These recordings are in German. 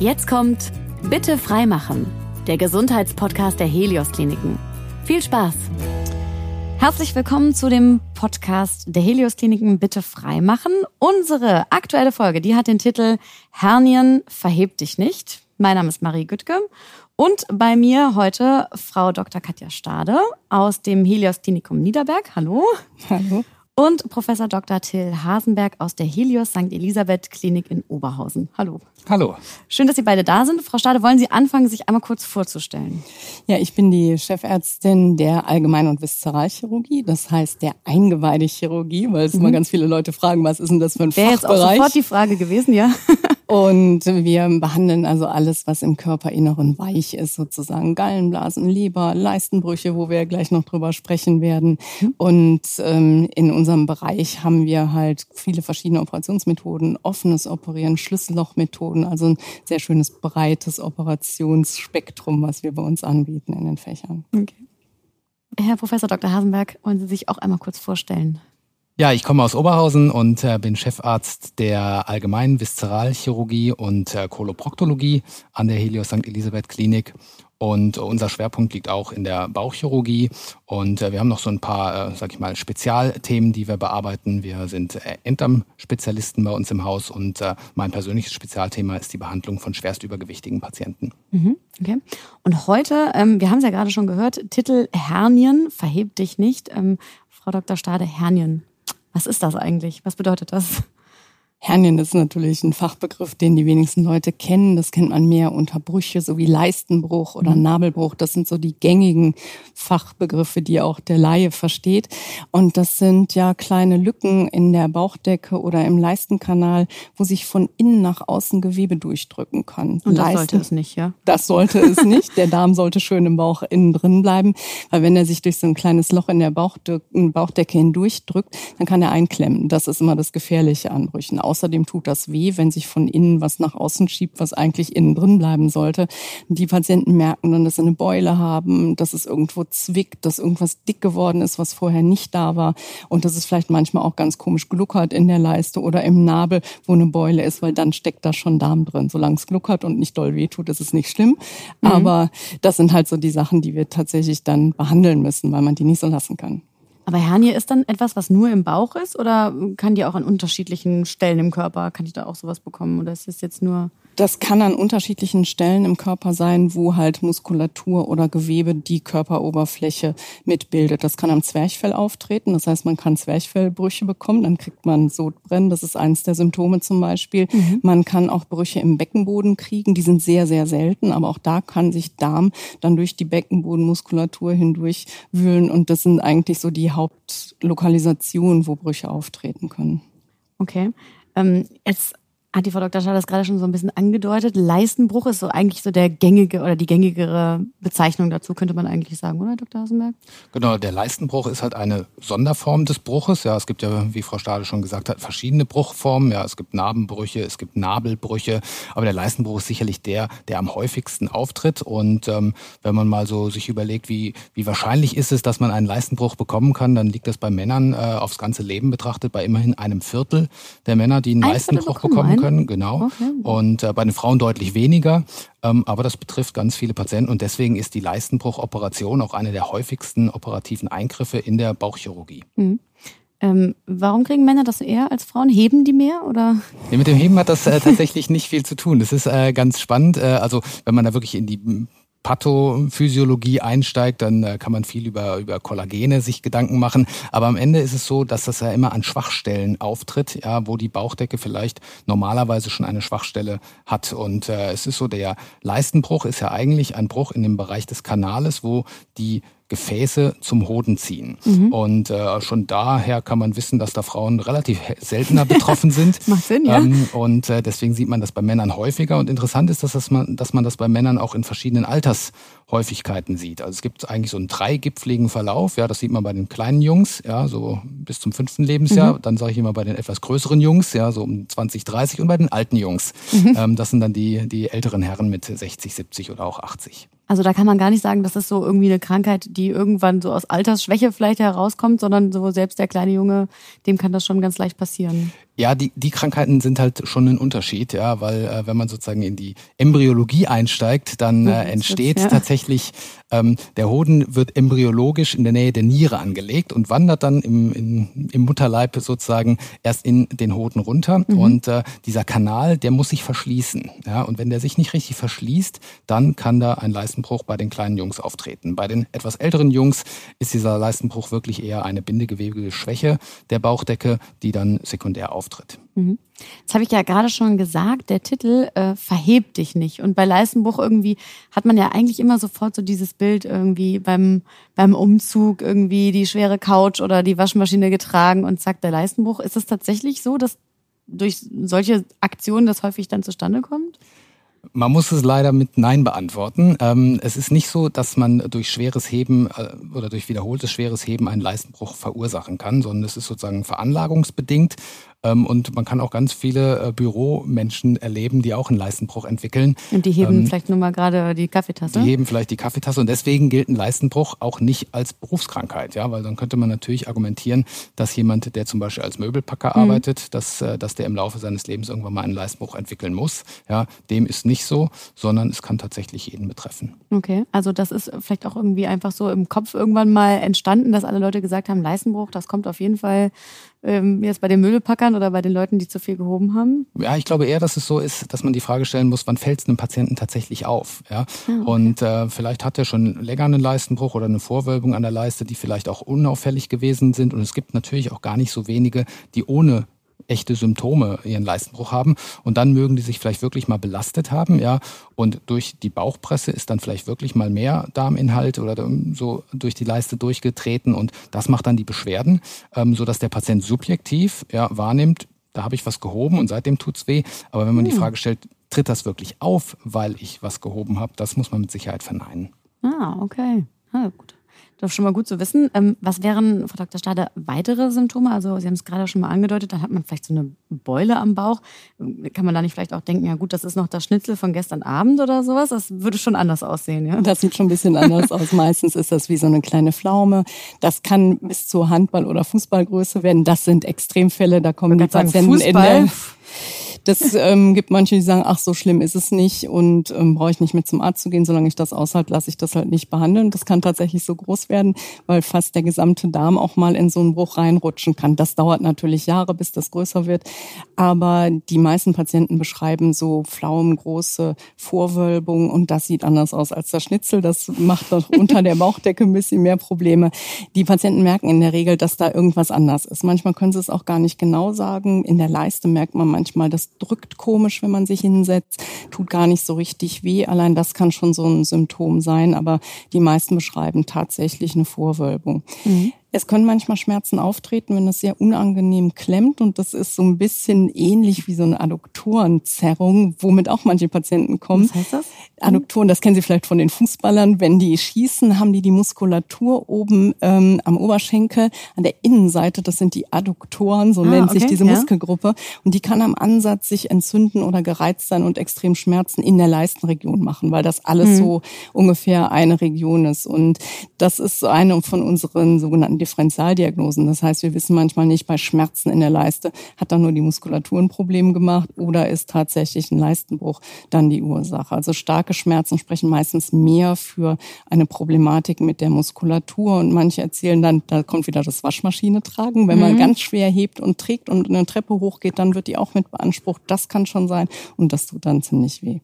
Jetzt kommt Bitte freimachen, der Gesundheitspodcast der Helios Kliniken. Viel Spaß! Herzlich willkommen zu dem Podcast der Helios Kliniken Bitte freimachen. Unsere aktuelle Folge, die hat den Titel Hernien verhebt dich nicht. Mein Name ist Marie Güttke und bei mir heute Frau Dr. Katja Stade aus dem Helios Klinikum Niederberg. Hallo. Hallo und Professor Dr. Till Hasenberg aus der Helios St. Elisabeth Klinik in Oberhausen. Hallo. Hallo. Schön, dass Sie beide da sind. Frau Stade, wollen Sie anfangen, sich einmal kurz vorzustellen? Ja, ich bin die Chefärztin der Allgemein- und Viszeralchirurgie, das heißt der Eingeweidechirurgie, weil es mhm. immer ganz viele Leute fragen, was ist denn das für ein Wäre Fachbereich? Wäre jetzt auch sofort die Frage gewesen, ja. Und wir behandeln also alles, was im Körperinneren weich ist, sozusagen Gallenblasen, Leber, Leistenbrüche, wo wir gleich noch drüber sprechen werden. Und ähm, in unserem Bereich haben wir halt viele verschiedene Operationsmethoden, offenes Operieren, Schlüssellochmethoden, also ein sehr schönes breites Operationsspektrum, was wir bei uns anbieten in den Fächern. Okay. Herr Professor Dr. Hasenberg, wollen Sie sich auch einmal kurz vorstellen? Ja, ich komme aus Oberhausen und äh, bin Chefarzt der allgemeinen Viszeralchirurgie und äh, Koloproktologie an der Helios St. Elisabeth Klinik. Und unser Schwerpunkt liegt auch in der Bauchchirurgie. Und äh, wir haben noch so ein paar, äh, sag ich mal, Spezialthemen, die wir bearbeiten. Wir sind äh, Enddarm-Spezialisten bei uns im Haus und äh, mein persönliches Spezialthema ist die Behandlung von schwerstübergewichtigen Patienten. Mhm, okay. Und heute, ähm, wir haben es ja gerade schon gehört, Titel Hernien, verhebt dich nicht. Ähm, Frau Dr. Stade, Hernien. Was ist das eigentlich? Was bedeutet das? Hernien ist natürlich ein Fachbegriff, den die wenigsten Leute kennen. Das kennt man mehr unter Brüche, so wie Leistenbruch oder mhm. Nabelbruch. Das sind so die gängigen Fachbegriffe, die auch der Laie versteht. Und das sind ja kleine Lücken in der Bauchdecke oder im Leistenkanal, wo sich von innen nach außen Gewebe durchdrücken kann. Und das Leisten, sollte es nicht, ja? Das sollte es nicht. Der Darm sollte schön im Bauch innen drin bleiben, weil wenn er sich durch so ein kleines Loch in der Bauchdecke hindurchdrückt, dann kann er einklemmen. Das ist immer das Gefährliche an Brüchen Außerdem tut das weh, wenn sich von innen was nach außen schiebt, was eigentlich innen drin bleiben sollte. Die Patienten merken dann, dass sie eine Beule haben, dass es irgendwo zwickt, dass irgendwas dick geworden ist, was vorher nicht da war. Und dass es vielleicht manchmal auch ganz komisch gluckert in der Leiste oder im Nabel, wo eine Beule ist, weil dann steckt da schon Darm drin. Solange es gluckert und nicht doll weh tut, ist es nicht schlimm. Mhm. Aber das sind halt so die Sachen, die wir tatsächlich dann behandeln müssen, weil man die nicht so lassen kann. Aber Hernie ist dann etwas, was nur im Bauch ist? Oder kann die auch an unterschiedlichen Stellen im Körper, kann ich da auch sowas bekommen? Oder ist es jetzt nur das kann an unterschiedlichen Stellen im Körper sein, wo halt Muskulatur oder Gewebe die Körperoberfläche mitbildet. Das kann am Zwerchfell auftreten. Das heißt, man kann Zwerchfellbrüche bekommen, dann kriegt man Sodbrennen. Das ist eines der Symptome zum Beispiel. Mhm. Man kann auch Brüche im Beckenboden kriegen. Die sind sehr, sehr selten. Aber auch da kann sich Darm dann durch die Beckenbodenmuskulatur hindurch wühlen. Und das sind eigentlich so die Hauptlokalisationen, wo Brüche auftreten können. Okay. Ähm, jetzt hat die Frau Dr. Schall das gerade schon so ein bisschen angedeutet. Leistenbruch ist so eigentlich so der gängige oder die gängigere Bezeichnung dazu, könnte man eigentlich sagen, oder, Dr. Hasenberg? Genau, der Leistenbruch ist halt eine Sonderform des Bruches. Ja, es gibt ja, wie Frau Stade schon gesagt hat, verschiedene Bruchformen. Ja, es gibt Narbenbrüche, es gibt Nabelbrüche, aber der Leistenbruch ist sicherlich der, der am häufigsten auftritt. Und ähm, wenn man mal so sich überlegt, wie, wie wahrscheinlich ist es, dass man einen Leistenbruch bekommen kann, dann liegt das bei Männern äh, aufs ganze Leben betrachtet bei immerhin einem Viertel der Männer, die einen Ein Leistenbruch bekommen können können, genau. Okay. Und äh, bei den Frauen deutlich weniger. Ähm, aber das betrifft ganz viele Patienten und deswegen ist die Leistenbruchoperation auch eine der häufigsten operativen Eingriffe in der Bauchchirurgie. Mhm. Ähm, warum kriegen Männer das eher als Frauen? Heben die mehr oder? Ja, mit dem Heben hat das äh, tatsächlich nicht viel zu tun. Das ist äh, ganz spannend. Äh, also wenn man da wirklich in die Pathophysiologie einsteigt, dann äh, kann man viel über, über Kollagene sich Gedanken machen. Aber am Ende ist es so, dass das ja immer an Schwachstellen auftritt, ja, wo die Bauchdecke vielleicht normalerweise schon eine Schwachstelle hat. Und äh, es ist so, der Leistenbruch ist ja eigentlich ein Bruch in dem Bereich des Kanales, wo die Gefäße zum Hoden ziehen. Mhm. Und äh, schon daher kann man wissen, dass da Frauen relativ seltener betroffen sind. Macht Sinn, ja. Ähm, und äh, deswegen sieht man das bei Männern häufiger. Und interessant ist, dass, dass, man, dass man das bei Männern auch in verschiedenen Altershäufigkeiten sieht. Also es gibt eigentlich so einen dreigipfligen Verlauf. Ja, das sieht man bei den kleinen Jungs, ja, so bis zum fünften Lebensjahr. Mhm. Dann sage ich immer bei den etwas größeren Jungs, ja, so um 20, 30 und bei den alten Jungs. Mhm. Ähm, das sind dann die, die älteren Herren mit 60, 70 oder auch 80. Also da kann man gar nicht sagen, das ist so irgendwie eine Krankheit, die irgendwann so aus Altersschwäche vielleicht herauskommt, sondern so selbst der kleine Junge, dem kann das schon ganz leicht passieren. Ja, die, die Krankheiten sind halt schon ein Unterschied, ja, weil äh, wenn man sozusagen in die Embryologie einsteigt, dann äh, entsteht ja. tatsächlich, ähm, der Hoden wird embryologisch in der Nähe der Niere angelegt und wandert dann im, in, im Mutterleib sozusagen erst in den Hoden runter. Mhm. Und äh, dieser Kanal, der muss sich verschließen. Ja, und wenn der sich nicht richtig verschließt, dann kann da ein Leistenbruch bei den kleinen Jungs auftreten. Bei den etwas älteren Jungs ist dieser Leistenbruch wirklich eher eine bindegewebige Schwäche der Bauchdecke, die dann sekundär auftritt auftritt. Mhm. Jetzt habe ich ja gerade schon gesagt, der Titel äh, verhebt dich nicht. Und bei Leistenbruch irgendwie hat man ja eigentlich immer sofort so dieses Bild irgendwie beim, beim Umzug irgendwie die schwere Couch oder die Waschmaschine getragen und zack, der Leistenbruch. Ist es tatsächlich so, dass durch solche Aktionen das häufig dann zustande kommt? Man muss es leider mit Nein beantworten. Ähm, es ist nicht so, dass man durch schweres Heben äh, oder durch wiederholtes schweres Heben einen Leistenbruch verursachen kann, sondern es ist sozusagen veranlagungsbedingt. Ähm, und man kann auch ganz viele äh, Büromenschen erleben, die auch einen Leistenbruch entwickeln. Und die heben ähm, vielleicht nur mal gerade die Kaffeetasse? Die heben vielleicht die Kaffeetasse und deswegen gilt ein Leistenbruch auch nicht als Berufskrankheit, ja, weil dann könnte man natürlich argumentieren, dass jemand, der zum Beispiel als Möbelpacker mhm. arbeitet, dass, äh, dass der im Laufe seines Lebens irgendwann mal einen Leistenbruch entwickeln muss. Ja, dem ist nicht so, sondern es kann tatsächlich jeden betreffen. Okay, also das ist vielleicht auch irgendwie einfach so im Kopf irgendwann mal entstanden, dass alle Leute gesagt haben, Leistenbruch, das kommt auf jeden Fall ähm, jetzt bei den Müllpackern oder bei den Leuten, die zu viel gehoben haben? Ja, ich glaube eher, dass es so ist, dass man die Frage stellen muss, wann fällt es einem Patienten tatsächlich auf? Ja? Ah, okay. Und äh, vielleicht hat er schon länger einen Leistenbruch oder eine Vorwölbung an der Leiste, die vielleicht auch unauffällig gewesen sind. Und es gibt natürlich auch gar nicht so wenige, die ohne echte Symptome ihren Leistenbruch haben und dann mögen die sich vielleicht wirklich mal belastet haben, ja, und durch die Bauchpresse ist dann vielleicht wirklich mal mehr Darminhalt oder so durch die Leiste durchgetreten und das macht dann die Beschwerden, ähm, so dass der Patient subjektiv ja wahrnimmt, da habe ich was gehoben und seitdem tut's weh, aber wenn man hm. die Frage stellt, tritt das wirklich auf, weil ich was gehoben habe, das muss man mit Sicherheit verneinen. Ah, okay. Ah, gut. Das ist schon mal gut zu wissen. Ähm, was wären, Frau Dr. Stade, weitere Symptome? Also Sie haben es gerade schon mal angedeutet, dann hat man vielleicht so eine Beule am Bauch. Kann man da nicht vielleicht auch denken, ja gut, das ist noch das Schnitzel von gestern Abend oder sowas? Das würde schon anders aussehen, ja? Das sieht schon ein bisschen anders aus. Meistens ist das wie so eine kleine Pflaume. Das kann bis zur Handball- oder Fußballgröße werden. Das sind Extremfälle. Da kommen die Patienten Fußball? in der das ähm, gibt manche, die sagen, ach, so schlimm ist es nicht und ähm, brauche ich nicht mehr zum Arzt zu gehen. Solange ich das aushalte, lasse ich das halt nicht behandeln. Das kann tatsächlich so groß werden, weil fast der gesamte Darm auch mal in so einen Bruch reinrutschen kann. Das dauert natürlich Jahre, bis das größer wird. Aber die meisten Patienten beschreiben so pflaumengroße Vorwölbungen und das sieht anders aus als das Schnitzel. Das macht doch unter der Bauchdecke ein bisschen mehr Probleme. Die Patienten merken in der Regel, dass da irgendwas anders ist. Manchmal können sie es auch gar nicht genau sagen. In der Leiste merkt man manchmal, dass drückt komisch, wenn man sich hinsetzt, tut gar nicht so richtig weh. Allein das kann schon so ein Symptom sein, aber die meisten beschreiben tatsächlich eine Vorwölbung. Mhm. Es können manchmal Schmerzen auftreten, wenn es sehr unangenehm klemmt und das ist so ein bisschen ähnlich wie so eine Adduktorenzerrung, womit auch manche Patienten kommen. Was heißt das? Adduktoren, das kennen Sie vielleicht von den Fußballern. Wenn die schießen, haben die die Muskulatur oben ähm, am Oberschenkel an der Innenseite. Das sind die Adduktoren, so ah, nennt okay, sich diese ja. Muskelgruppe. Und die kann am Ansatz sich entzünden oder gereizt sein und extrem Schmerzen in der Leistenregion machen, weil das alles mhm. so ungefähr eine Region ist. Und das ist eine von unseren sogenannten Differentialdiagnosen. Das heißt, wir wissen manchmal nicht bei Schmerzen in der Leiste, hat dann nur die Muskulatur ein Problem gemacht oder ist tatsächlich ein Leistenbruch dann die Ursache. Also starke Schmerzen sprechen meistens mehr für eine Problematik mit der Muskulatur und manche erzählen dann, da kommt wieder das Waschmaschine tragen. Wenn man mhm. ganz schwer hebt und trägt und eine Treppe hochgeht, dann wird die auch mit beansprucht. Das kann schon sein und das tut dann ziemlich weh.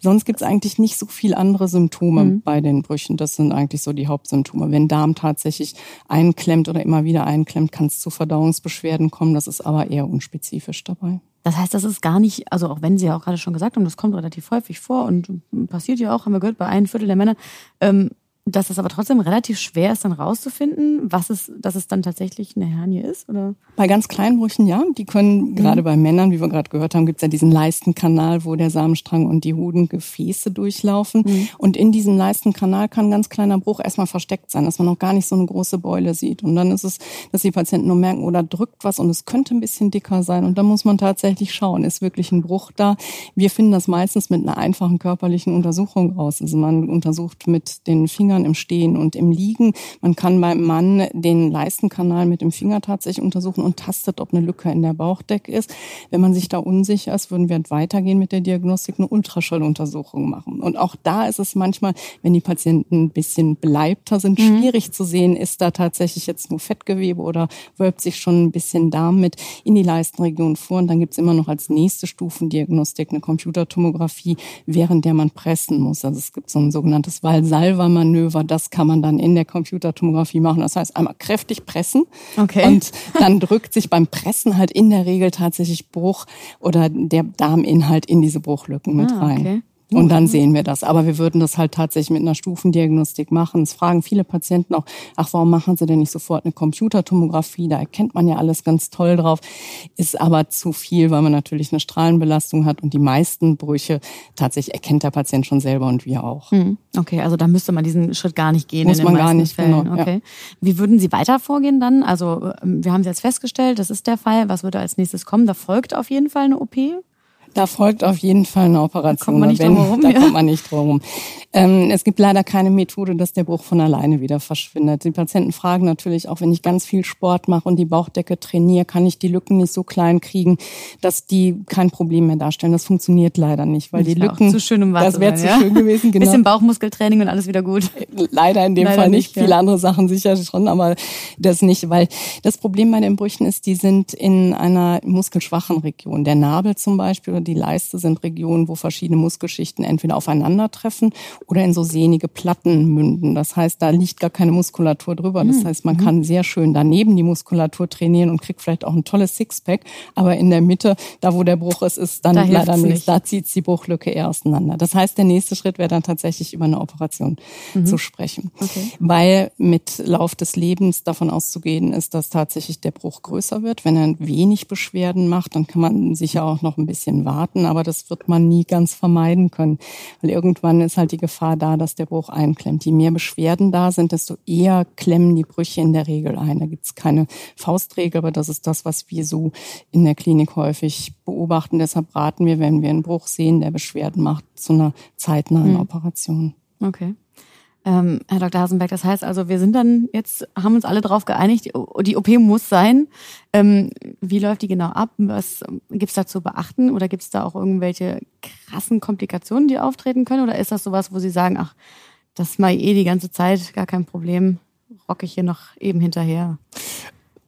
Sonst gibt es eigentlich nicht so viel andere Symptome mhm. bei den Brüchen. Das sind eigentlich so die Hauptsymptome. Wenn Darm tatsächlich ein einklemmt oder immer wieder einklemmt, kann es zu Verdauungsbeschwerden kommen. Das ist aber eher unspezifisch dabei. Das heißt, das ist gar nicht, also auch wenn Sie ja auch gerade schon gesagt haben, das kommt relativ häufig vor und passiert ja auch, haben wir gehört, bei einem Viertel der Männer. Ähm, dass es aber trotzdem relativ schwer ist, dann rauszufinden, was es, dass es dann tatsächlich eine Hernie ist, oder? Bei ganz kleinen Brüchen ja. Die können, mhm. gerade bei Männern, wie wir gerade gehört haben, gibt es ja diesen Leistenkanal, wo der Samenstrang und die Hodengefäße durchlaufen. Mhm. Und in diesem Leistenkanal kann ein ganz kleiner Bruch erstmal versteckt sein, dass man noch gar nicht so eine große Beule sieht. Und dann ist es, dass die Patienten nur merken, oder drückt was und es könnte ein bisschen dicker sein. Und dann muss man tatsächlich schauen, ist wirklich ein Bruch da? Wir finden das meistens mit einer einfachen körperlichen Untersuchung raus. Also man untersucht mit den Fingern Fingern im Stehen und im Liegen. Man kann beim Mann den Leistenkanal mit dem Finger tatsächlich untersuchen und tastet, ob eine Lücke in der Bauchdecke ist. Wenn man sich da unsicher ist, würden wir weitergehen mit der Diagnostik, eine Ultraschalluntersuchung machen. Und auch da ist es manchmal, wenn die Patienten ein bisschen beleibter sind, mhm. schwierig zu sehen, ist da tatsächlich jetzt nur Fettgewebe oder wölbt sich schon ein bisschen Darm mit in die Leistenregion vor. Und dann gibt's immer noch als nächste Stufendiagnostik eine Computertomographie, während der man pressen muss. Also es gibt so ein sogenanntes Valsalva-Manöver, das kann man dann in der Computertomographie machen. Das heißt, einmal kräftig pressen okay. und dann drückt sich beim Pressen halt in der Regel tatsächlich Bruch oder der Darminhalt in diese Bruchlücken mit ah, rein. Okay. Und dann sehen wir das. Aber wir würden das halt tatsächlich mit einer Stufendiagnostik machen. Es fragen viele Patienten auch, ach, warum machen Sie denn nicht sofort eine Computertomographie? Da erkennt man ja alles ganz toll drauf. Ist aber zu viel, weil man natürlich eine Strahlenbelastung hat und die meisten Brüche tatsächlich erkennt der Patient schon selber und wir auch. Hm. Okay, also da müsste man diesen Schritt gar nicht gehen. Muss man gar nicht, Fällen. genau. Okay. Ja. Wie würden Sie weiter vorgehen dann? Also ähm, wir haben es jetzt festgestellt, das ist der Fall. Was würde als nächstes kommen? Da folgt auf jeden Fall eine OP? Da folgt auf jeden Fall eine Operation. Da kommt man nicht wenn, drum herum, da ja. kommt man nicht drum ähm, Es gibt leider keine Methode, dass der Bruch von alleine wieder verschwindet. Die Patienten fragen natürlich auch, wenn ich ganz viel Sport mache und die Bauchdecke trainiere, kann ich die Lücken nicht so klein kriegen, dass die kein Problem mehr darstellen. Das funktioniert leider nicht, weil das die Lücken, zu schön, um das wäre zu ja? schön gewesen. Genau. Bisschen Bauchmuskeltraining und alles wieder gut. Leider in dem leider Fall nicht. nicht ja. Viele andere Sachen sicher schon, aber das nicht, weil das Problem bei den Brüchen ist, die sind in einer muskelschwachen Region. Der Nabel zum Beispiel die Leiste sind Regionen, wo verschiedene Muskelschichten entweder aufeinandertreffen oder in so sehnige Platten münden. Das heißt, da liegt gar keine Muskulatur drüber. Das hm. heißt, man mhm. kann sehr schön daneben die Muskulatur trainieren und kriegt vielleicht auch ein tolles Sixpack. Aber in der Mitte, da wo der Bruch ist, ist dann da leider nichts. Da zieht die Bruchlücke eher auseinander. Das heißt, der nächste Schritt wäre dann tatsächlich über eine Operation mhm. zu sprechen. Okay. Weil mit Lauf des Lebens davon auszugehen ist, dass tatsächlich der Bruch größer wird. Wenn er wenig Beschwerden macht, dann kann man sicher auch noch ein bisschen warten aber das wird man nie ganz vermeiden können, weil irgendwann ist halt die Gefahr da, dass der Bruch einklemmt. Je mehr Beschwerden da sind, desto eher klemmen die Brüche in der Regel ein. Da gibt es keine Faustregel, aber das ist das, was wir so in der Klinik häufig beobachten. Deshalb raten wir, wenn wir einen Bruch sehen, der Beschwerden macht, zu einer zeitnahen hm. Operation. Okay. Ähm, Herr Dr. Hasenberg, das heißt also, wir sind dann jetzt, haben uns alle darauf geeinigt, die OP muss sein. Ähm, wie läuft die genau ab? Was gibt's da zu beachten? Oder gibt's da auch irgendwelche krassen Komplikationen, die auftreten können? Oder ist das sowas, wo Sie sagen, ach, das mal eh die ganze Zeit, gar kein Problem, rocke ich hier noch eben hinterher?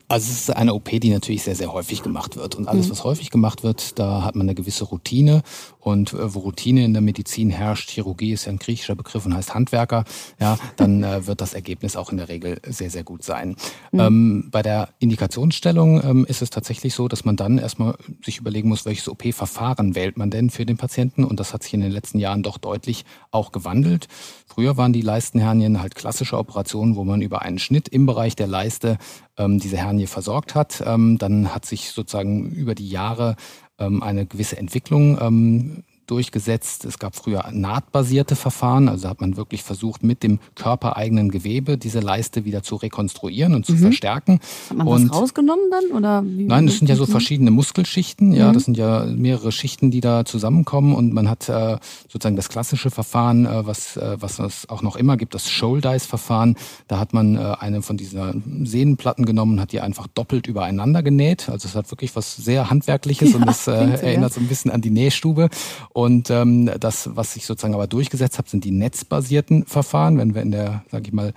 Also es ist eine OP, die natürlich sehr, sehr häufig gemacht wird. Und alles, mhm. was häufig gemacht wird, da hat man eine gewisse Routine. Und äh, wo Routine in der Medizin herrscht, Chirurgie ist ja ein griechischer Begriff und heißt Handwerker, ja, dann äh, wird das Ergebnis auch in der Regel sehr, sehr gut sein. Mhm. Ähm, bei der Indikationsstellung ähm, ist es tatsächlich so, dass man dann erstmal sich überlegen muss, welches OP-Verfahren wählt man denn für den Patienten. Und das hat sich in den letzten Jahren doch deutlich auch gewandelt. Früher waren die Leistenhernien halt klassische Operationen, wo man über einen Schnitt im Bereich der Leiste ähm, diese Hernie versorgt hat. Ähm, dann hat sich sozusagen über die Jahre ähm, eine gewisse Entwicklung ähm, durchgesetzt. Es gab früher nahtbasierte Verfahren, also hat man wirklich versucht, mit dem körpereigenen Gewebe diese Leiste wieder zu rekonstruieren und zu mhm. verstärken. Hat man und, das rausgenommen dann? Oder wie, nein, das sind ja so verschiedene Muskelschichten, ja, mhm. das sind ja mehrere Schichten, die da zusammenkommen und man hat äh, sozusagen das klassische Verfahren, äh, was, äh, was es auch noch immer gibt, das Shouldice-Verfahren. Da hat man äh, eine von diesen Sehnenplatten genommen hat die einfach doppelt übereinander genäht. Also es hat wirklich was sehr Handwerkliches ja, und das äh, erinnert so ein bisschen an die Nähstube. Und ähm, das, was sich sozusagen aber durchgesetzt hat, sind die netzbasierten Verfahren. Wenn wir in der, sage ich mal,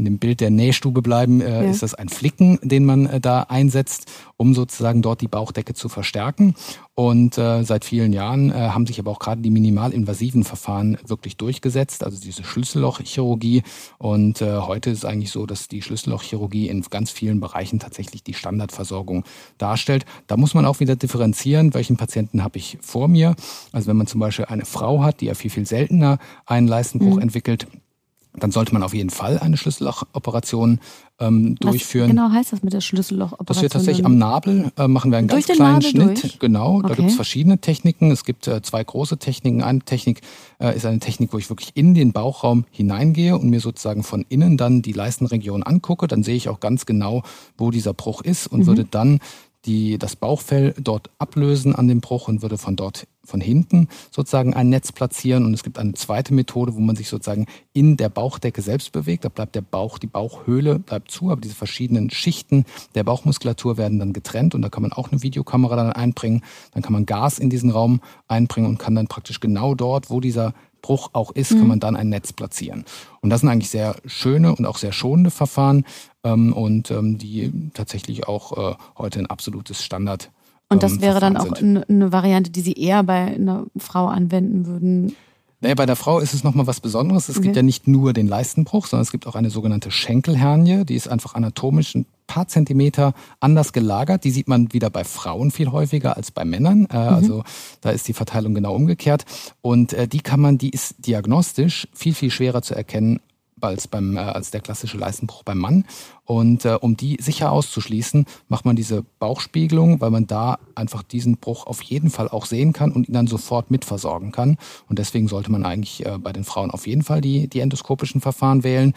in dem Bild der Nähstube bleiben, äh, ja. ist das ein Flicken, den man äh, da einsetzt, um sozusagen dort die Bauchdecke zu verstärken. Und äh, seit vielen Jahren äh, haben sich aber auch gerade die minimalinvasiven Verfahren wirklich durchgesetzt, also diese Schlüssellochchirurgie. Und äh, heute ist es eigentlich so, dass die Schlüssellochchirurgie in ganz vielen Bereichen tatsächlich die Standardversorgung darstellt. Da muss man auch wieder differenzieren, welchen Patienten habe ich vor mir. Also wenn man zum Beispiel eine Frau hat, die ja viel, viel seltener einen Leistenbruch mhm. entwickelt, dann sollte man auf jeden Fall eine Schlüssellochoperation ähm, durchführen. Was genau heißt das mit der Schlüssellochoperation? Das wird tatsächlich am Nabel, äh, machen wir einen ganz kleinen Schnitt. Durch? Genau, okay. da gibt es verschiedene Techniken. Es gibt äh, zwei große Techniken. Eine Technik äh, ist eine Technik, wo ich wirklich in den Bauchraum hineingehe und mir sozusagen von innen dann die Leistenregion angucke. Dann sehe ich auch ganz genau, wo dieser Bruch ist und mhm. würde dann die, das Bauchfell dort ablösen an dem Bruch und würde von dort, von hinten sozusagen ein Netz platzieren. Und es gibt eine zweite Methode, wo man sich sozusagen in der Bauchdecke selbst bewegt. Da bleibt der Bauch, die Bauchhöhle bleibt zu, aber diese verschiedenen Schichten der Bauchmuskulatur werden dann getrennt und da kann man auch eine Videokamera dann einbringen. Dann kann man Gas in diesen Raum einbringen und kann dann praktisch genau dort, wo dieser Bruch auch ist, kann mhm. man dann ein Netz platzieren. Und das sind eigentlich sehr schöne und auch sehr schonende Verfahren und ähm, die tatsächlich auch äh, heute ein absolutes Standard. Und das ähm, wäre dann auch eine, eine Variante, die Sie eher bei einer Frau anwenden würden? Naja, bei der Frau ist es nochmal was Besonderes. Es okay. gibt ja nicht nur den Leistenbruch, sondern es gibt auch eine sogenannte Schenkelhernie. Die ist einfach anatomisch ein paar Zentimeter anders gelagert. Die sieht man wieder bei Frauen viel häufiger als bei Männern. Äh, mhm. Also da ist die Verteilung genau umgekehrt. Und äh, die kann man, die ist diagnostisch viel, viel schwerer zu erkennen als, beim, äh, als der klassische Leistenbruch beim Mann. Und äh, um die sicher auszuschließen, macht man diese Bauchspiegelung, weil man da einfach diesen Bruch auf jeden Fall auch sehen kann und ihn dann sofort mitversorgen kann. Und deswegen sollte man eigentlich äh, bei den Frauen auf jeden Fall die, die endoskopischen Verfahren wählen.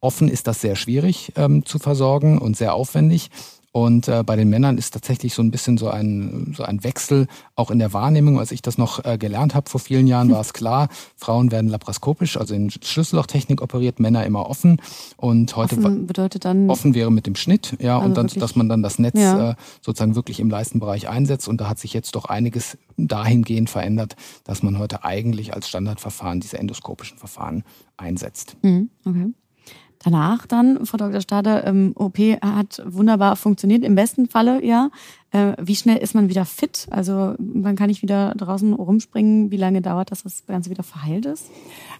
Offen ist das sehr schwierig ähm, zu versorgen und sehr aufwendig. Und äh, bei den Männern ist tatsächlich so ein bisschen so ein, so ein Wechsel auch in der Wahrnehmung. Als ich das noch äh, gelernt habe vor vielen Jahren, war es klar, Frauen werden laparoskopisch, also in Schlüssellochtechnik operiert, Männer immer offen. Und heute offen bedeutet dann offen wäre mit dem Schnitt, ja, also und dann, wirklich? dass man dann das Netz ja. äh, sozusagen wirklich im Leistenbereich einsetzt. Und da hat sich jetzt doch einiges dahingehend verändert, dass man heute eigentlich als Standardverfahren diese endoskopischen Verfahren einsetzt. Mhm, okay. Danach dann, Frau Dr. Stade, ähm, OP hat wunderbar funktioniert, im besten Falle, ja. Äh, wie schnell ist man wieder fit? Also wann kann ich wieder draußen rumspringen? Wie lange dauert das, dass das Ganze wieder verheilt ist?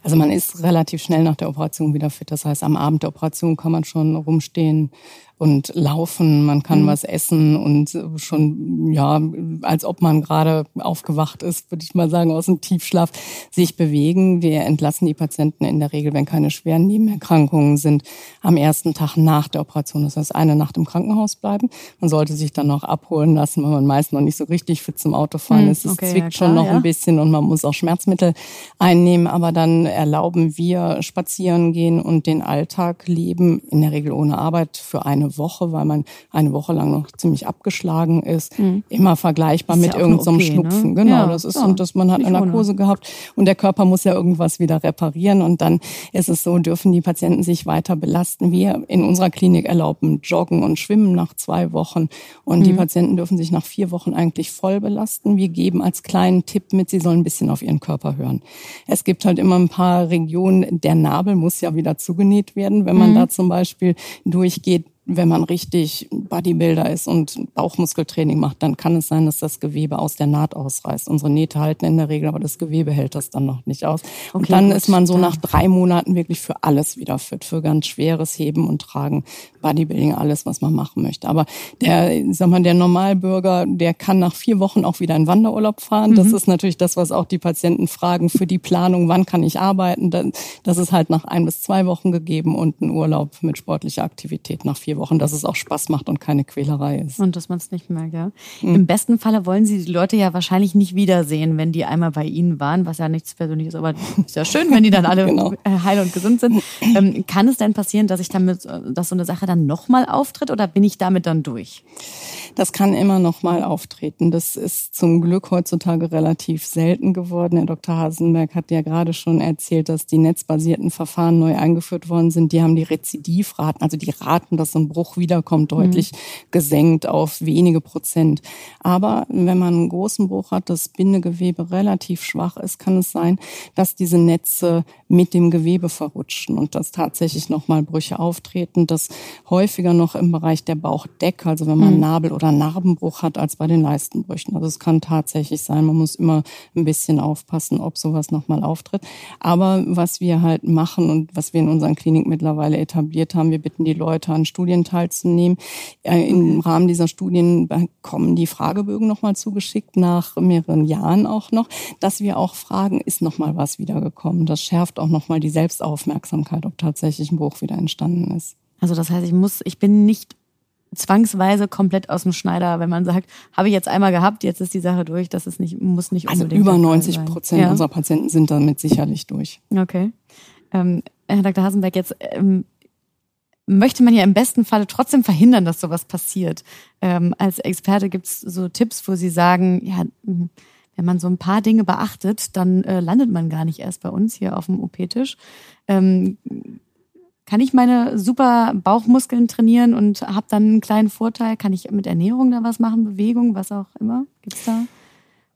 Also man ist relativ schnell nach der Operation wieder fit. Das heißt, am Abend der Operation kann man schon rumstehen, und laufen, man kann mhm. was essen und schon, ja, als ob man gerade aufgewacht ist, würde ich mal sagen, aus dem Tiefschlaf, sich bewegen. Wir entlassen die Patienten in der Regel, wenn keine schweren Nebenerkrankungen sind, am ersten Tag nach der Operation. Das heißt, eine Nacht im Krankenhaus bleiben. Man sollte sich dann noch abholen lassen, weil man meist noch nicht so richtig fit zum Autofahren mhm, ist. Es okay, zwickt ja, klar, schon noch ja. ein bisschen und man muss auch Schmerzmittel einnehmen, aber dann erlauben wir spazieren gehen und den Alltag leben, in der Regel ohne Arbeit für eine Woche, weil man eine Woche lang noch ziemlich abgeschlagen ist. Mhm. Immer vergleichbar mit ja irgendeinem okay, ne? Schnupfen. Ne? Genau, ja, das ist und das man hat eine Narkose ohne. gehabt und der Körper muss ja irgendwas wieder reparieren und dann ist es so, dürfen die Patienten sich weiter belasten. Wir in unserer Klinik erlauben Joggen und Schwimmen nach zwei Wochen und mhm. die Patienten dürfen sich nach vier Wochen eigentlich voll belasten. Wir geben als kleinen Tipp mit, sie sollen ein bisschen auf ihren Körper hören. Es gibt halt immer ein paar Regionen, der Nabel muss ja wieder zugenäht werden, wenn man mhm. da zum Beispiel durchgeht wenn man richtig Bodybuilder ist und Bauchmuskeltraining macht, dann kann es sein, dass das Gewebe aus der Naht ausreißt. Unsere Nähte halten in der Regel, aber das Gewebe hält das dann noch nicht aus. Okay, und dann gut. ist man so nach drei Monaten wirklich für alles wieder fit, für ganz schweres Heben und Tragen, Bodybuilding, alles, was man machen möchte. Aber der, sag mal, der Normalbürger, der kann nach vier Wochen auch wieder in Wanderurlaub fahren. Mhm. Das ist natürlich das, was auch die Patienten fragen für die Planung, wann kann ich arbeiten. Das ist halt nach ein bis zwei Wochen gegeben und ein Urlaub mit sportlicher Aktivität nach vier Wochen, dass es auch Spaß macht und keine Quälerei ist. Und dass man es nicht merkt, ja. Mhm. Im besten Falle wollen Sie die Leute ja wahrscheinlich nicht wiedersehen, wenn die einmal bei Ihnen waren, was ja nichts Persönliches, aber ist ja schön, wenn die dann alle genau. heil und gesund sind. Ähm, kann es denn passieren, dass ich damit, dass so eine Sache dann nochmal auftritt oder bin ich damit dann durch? Das kann immer nochmal auftreten. Das ist zum Glück heutzutage relativ selten geworden. Herr Dr. Hasenberg hat ja gerade schon erzählt, dass die netzbasierten Verfahren neu eingeführt worden sind. Die haben die Rezidivraten, also die Raten, dass so ein Bruch wiederkommt, deutlich mhm. gesenkt auf wenige Prozent. Aber wenn man einen großen Bruch hat, das Bindegewebe relativ schwach ist, kann es sein, dass diese Netze mit dem Gewebe verrutschen und dass tatsächlich nochmal Brüche auftreten. Das häufiger noch im Bereich der Bauchdecke, also wenn man mhm. Nabel- oder Narbenbruch hat, als bei den Leistenbrüchen. Also es kann tatsächlich sein, man muss immer ein bisschen aufpassen, ob sowas nochmal auftritt. Aber was wir halt machen und was wir in unseren Kliniken mittlerweile etabliert haben, wir bitten die Leute an Studien teilzunehmen. Äh, Im Rahmen dieser Studien bekommen die Fragebögen nochmal zugeschickt, nach mehreren Jahren auch noch, dass wir auch fragen, ist nochmal was wiedergekommen. Das schärft auch nochmal die Selbstaufmerksamkeit, ob tatsächlich ein Bruch wieder entstanden ist. Also das heißt, ich muss, ich bin nicht zwangsweise komplett aus dem Schneider, wenn man sagt, habe ich jetzt einmal gehabt, jetzt ist die Sache durch, das ist nicht, muss nicht also unbedingt. Also über 90 Prozent ja. unserer Patienten sind damit sicherlich durch. Okay. Ähm, Herr Dr. Hasenberg, jetzt ähm, möchte man ja im besten Falle trotzdem verhindern, dass sowas passiert. Ähm, als Experte gibt's so Tipps, wo Sie sagen, ja, wenn man so ein paar Dinge beachtet, dann äh, landet man gar nicht erst bei uns hier auf dem OP-Tisch. Ähm, kann ich meine super Bauchmuskeln trainieren und habe dann einen kleinen Vorteil? Kann ich mit Ernährung da was machen, Bewegung, was auch immer? Gibt's da?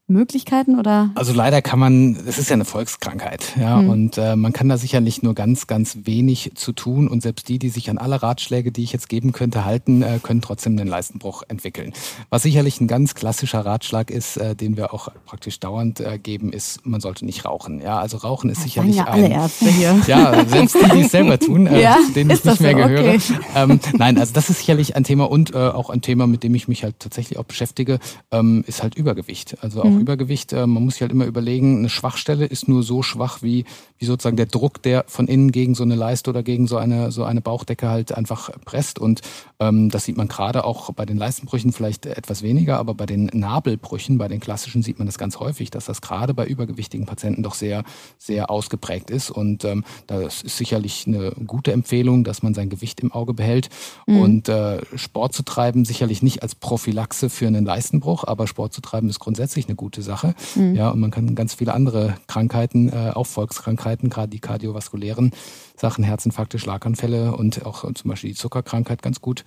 Möglichkeiten oder? Also leider kann man, es ist ja eine Volkskrankheit, ja, mhm. und äh, man kann da sicherlich nur ganz, ganz wenig zu tun und selbst die, die sich an alle Ratschläge, die ich jetzt geben könnte, halten, äh, können trotzdem einen Leistenbruch entwickeln. Was sicherlich ein ganz klassischer Ratschlag ist, äh, den wir auch praktisch dauernd äh, geben, ist, man sollte nicht rauchen. Ja, also Rauchen ist das sicherlich ja alle ein, Ärzte hier. ja, selbst die, die es selber tun, äh, ja? denen ich nicht mehr so? gehöre. Okay. Ähm, nein, also das ist sicherlich ein Thema und äh, auch ein Thema, mit dem ich mich halt tatsächlich auch beschäftige, ähm, ist halt Übergewicht. Also auch mhm. Übergewicht. Äh, man muss sich halt immer überlegen, eine Schwachstelle ist nur so schwach, wie, wie sozusagen der Druck, der von innen gegen so eine Leiste oder gegen so eine, so eine Bauchdecke halt einfach presst. Und ähm, das sieht man gerade auch bei den Leistenbrüchen vielleicht etwas weniger, aber bei den Nabelbrüchen, bei den klassischen sieht man das ganz häufig, dass das gerade bei übergewichtigen Patienten doch sehr, sehr ausgeprägt ist. Und ähm, das ist sicherlich eine gute Empfehlung, dass man sein Gewicht im Auge behält. Mhm. Und äh, Sport zu treiben, sicherlich nicht als Prophylaxe für einen Leistenbruch, aber Sport zu treiben ist grundsätzlich eine gute Sache. Mhm. Ja, und man kann ganz viele andere Krankheiten, äh, auch Volkskrankheiten, gerade die kardiovaskulären Sachen, Herzinfarkte, Schlaganfälle und auch zum Beispiel die Zuckerkrankheit ganz gut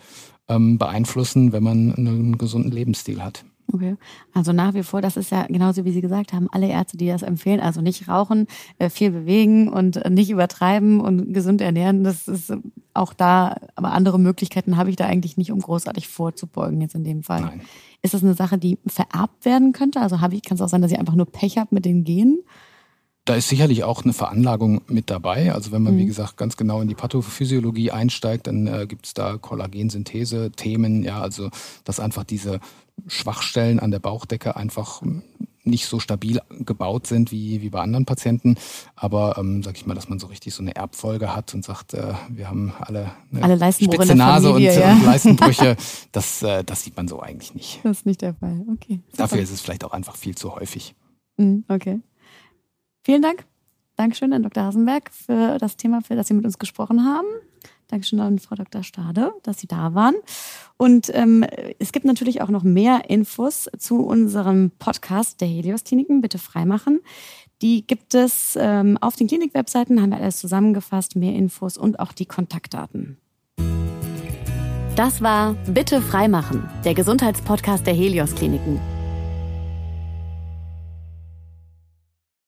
ähm, beeinflussen, wenn man einen gesunden Lebensstil hat. Okay. Also nach wie vor, das ist ja genauso wie Sie gesagt haben, alle Ärzte, die das empfehlen, also nicht rauchen, äh, viel bewegen und nicht übertreiben und gesund ernähren, das ist auch da, aber andere Möglichkeiten habe ich da eigentlich nicht, um großartig vorzubeugen jetzt in dem Fall. Nein. Ist das eine Sache, die vererbt werden könnte? Also habe ich, kann es auch sein, dass ich einfach nur Pech habe mit den Genen? Da ist sicherlich auch eine Veranlagung mit dabei. Also wenn man, mhm. wie gesagt, ganz genau in die Pathophysiologie einsteigt, dann äh, gibt es da Kollagensynthese-Themen, ja, also dass einfach diese Schwachstellen an der Bauchdecke einfach nicht so stabil gebaut sind wie, wie bei anderen Patienten. Aber ähm, sag ich mal, dass man so richtig so eine Erbfolge hat und sagt, äh, wir haben alle eine alle spitze Nase Familie, und, ja. und, Leistenbrüche, das, äh, das sieht man so eigentlich nicht. Das ist nicht der Fall. Okay. Super. Dafür ist es vielleicht auch einfach viel zu häufig. Mhm, okay. Vielen Dank. Dankeschön an Dr. Hasenberg für das Thema, für das Sie mit uns gesprochen haben. Dankeschön an Frau Dr. Stade, dass Sie da waren. Und ähm, es gibt natürlich auch noch mehr Infos zu unserem Podcast der Helios Kliniken. Bitte freimachen. Die gibt es ähm, auf den Klinik-Webseiten, haben wir alles zusammengefasst, mehr Infos und auch die Kontaktdaten. Das war Bitte freimachen, der Gesundheitspodcast der Helios Kliniken.